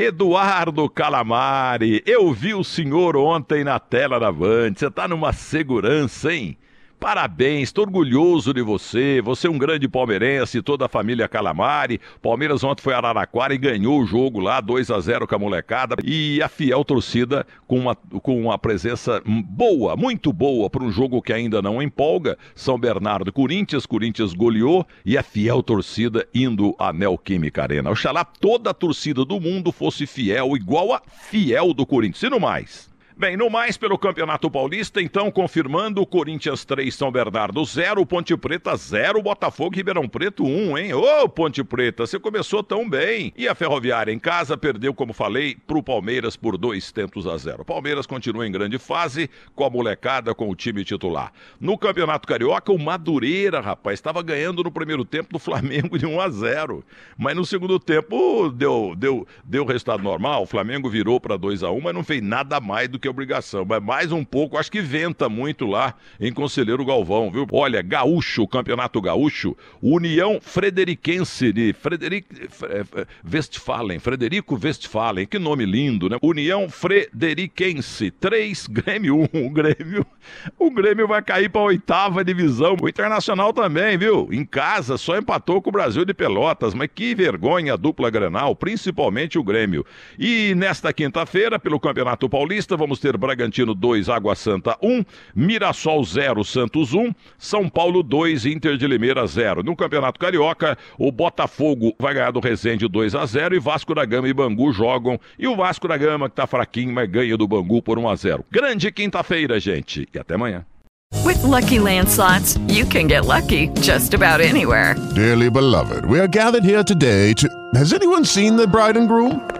Eduardo Calamari, eu vi o senhor ontem na tela da Band. Você tá numa segurança, hein? Parabéns, estou orgulhoso de você. Você é um grande palmeirense, toda a família Calamari. Palmeiras ontem foi a Araraquara e ganhou o jogo lá, 2 a 0 com a molecada. E a fiel torcida com uma, com uma presença boa, muito boa, para um jogo que ainda não empolga. São Bernardo Corinthians, Corinthians goleou e a fiel torcida indo à Neoquímica Arena. Oxalá toda a torcida do mundo fosse fiel, igual a fiel do Corinthians. E no mais. Bem, no mais pelo Campeonato Paulista, então, confirmando, Corinthians 3, São Bernardo 0, Ponte Preta 0, Botafogo Ribeirão Preto 1, hein? Ô, Ponte Preta, você começou tão bem. E a Ferroviária em casa perdeu, como falei, pro Palmeiras por dois tentos a zero. Palmeiras continua em grande fase, com a molecada, com o time titular. No Campeonato Carioca, o Madureira, rapaz, estava ganhando no primeiro tempo do Flamengo de 1 a 0. Mas no segundo tempo deu, deu, deu resultado normal, o Flamengo virou para 2 a 1 mas não fez nada mais do que obrigação. Mas mais um pouco, acho que venta muito lá em Conselheiro Galvão, viu? Olha, Gaúcho, Campeonato Gaúcho, União Frederiquense de Frederic Westphalen, Frederico Westphalen, que nome lindo, né? União Frederiquense, 3, Grêmio 1. O Grêmio, o Grêmio vai cair para a oitava divisão. O Internacional também, viu? Em casa, só empatou com o Brasil de Pelotas, mas que vergonha a dupla Granal, principalmente o Grêmio. E nesta quinta-feira, pelo Campeonato Paulista, vamos ter Bragantino 2, Água Santa 1, Mirassol 0, Santos 1, São Paulo 2, Inter de Limeira 0. No Campeonato Carioca, o Botafogo vai ganhar do Resende 2 a 0 e Vasco da Gama e Bangu jogam. E o Vasco da Gama, que tá fraquinho, mas ganha do Bangu por 1 a 0. Grande quinta-feira, gente. E até amanhã. With lucky landslots, you can get lucky just about anywhere. Dearly beloved, we are gathered here today to. Has anyone seen the bride and groom?